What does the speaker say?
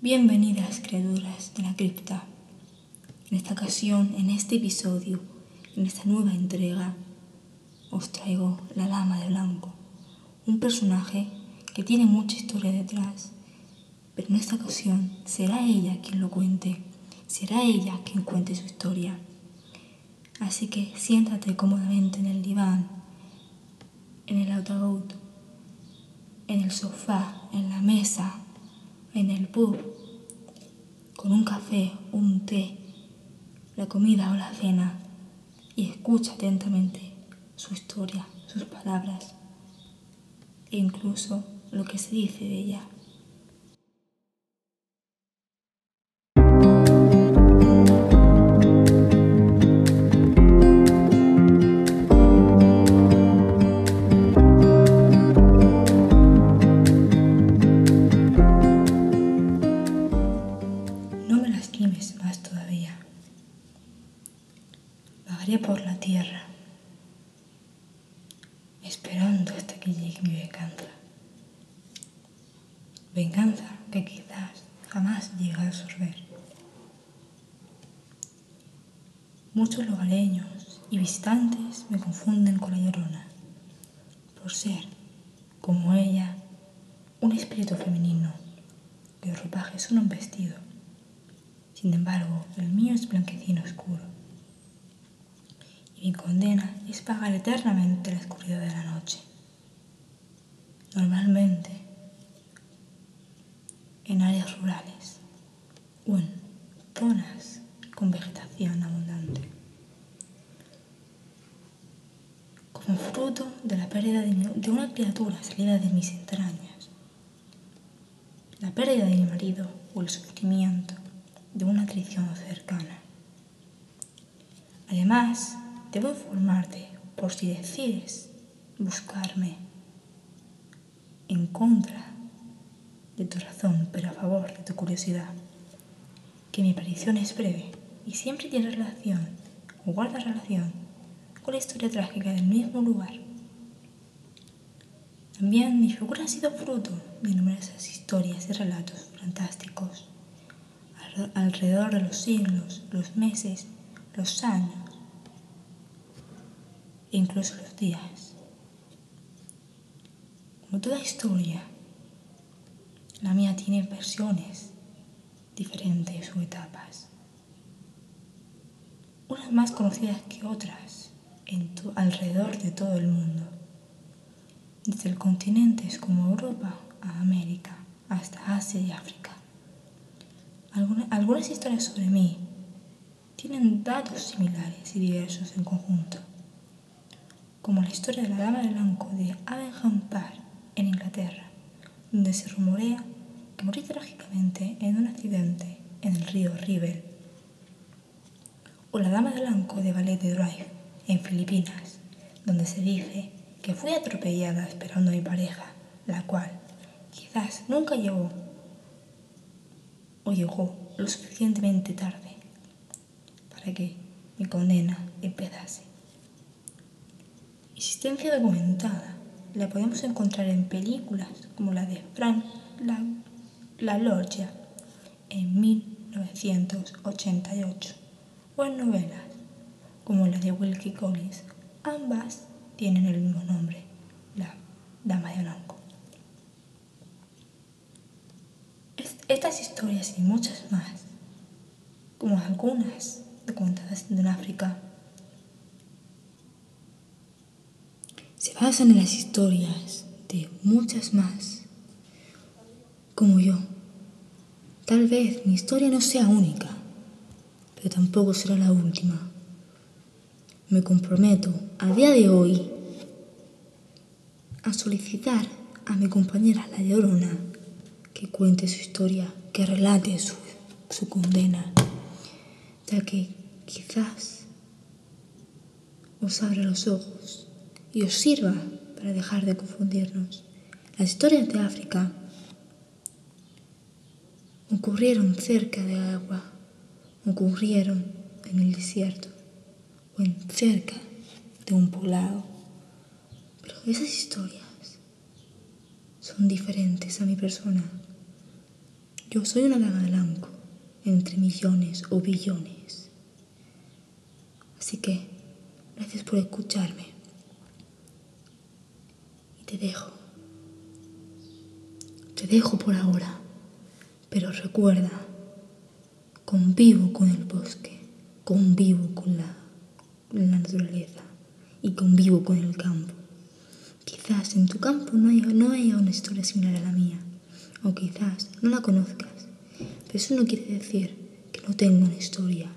Bienvenidas criaturas de la cripta. En esta ocasión, en este episodio, en esta nueva entrega, os traigo la Dama de Blanco, un personaje que tiene mucha historia detrás, pero en esta ocasión será ella quien lo cuente, será ella quien cuente su historia. Así que siéntate cómodamente en el diván, en el ataúd, en el sofá, en la mesa, en el pub, con un café, un té, la comida o la cena, y escucha atentamente su historia, sus palabras e incluso lo que se dice de ella. Por la tierra, esperando hasta que llegue mi venganza. Venganza que quizás jamás llegue a absorber. Muchos lugareños y visitantes me confunden con la llorona, por ser, como ella, un espíritu femenino, cuyo ropaje es un vestido. Sin embargo, el mío es blanquecino oscuro mi condena es pagar eternamente la oscuridad de la noche. Normalmente en áreas rurales o en zonas con vegetación abundante. Como fruto de la pérdida de, una criatura salida de mis entrañas, la pérdida de mi marido o el sufrimiento de una traición cercana. Además, Debo informarte por si decides buscarme en contra de tu razón, pero a favor de tu curiosidad, que mi aparición es breve y siempre tiene relación o guarda relación con la historia trágica del mismo lugar. También mi figura ha sido fruto de numerosas historias y relatos fantásticos alrededor de los siglos, los meses, los años incluso los días. Como toda historia, la mía tiene versiones diferentes o etapas, unas más conocidas que otras en alrededor de todo el mundo, desde continentes como Europa a América, hasta Asia y África. algunas historias sobre mí tienen datos similares y diversos en conjunto como la historia de la Dama de Blanco de Avenham Park en Inglaterra, donde se rumorea que murió trágicamente en un accidente en el río River, o la Dama de Blanco de Ballet de Drive en Filipinas, donde se dice que fui atropellada esperando a mi pareja, la cual quizás nunca llegó o llegó lo suficientemente tarde para que mi condena empezase. Existencia documentada la podemos encontrar en películas como la de Frank La, la Loggia en 1988 o en novelas como la de Wilkie Collins. Ambas tienen el mismo nombre, la Dama de Blanco. Estas historias y muchas más, como algunas documentadas en África, se basan en las historias de muchas más, como yo. Tal vez mi historia no sea única, pero tampoco será la última. Me comprometo a día de hoy a solicitar a mi compañera La Llorona que cuente su historia, que relate su, su condena, ya que quizás os abra los ojos y os sirva para dejar de confundirnos. Las historias de África ocurrieron cerca de agua, ocurrieron en el desierto o en cerca de un poblado. Pero esas historias son diferentes a mi persona. Yo soy una dama blanco entre millones o billones. Así que, gracias por escucharme. Te dejo. Te dejo por ahora. Pero recuerda, convivo con el bosque, convivo con la, la naturaleza y convivo con el campo. Quizás en tu campo no haya, no haya una historia similar a la mía, o quizás no la conozcas, pero eso no quiere decir que no tenga una historia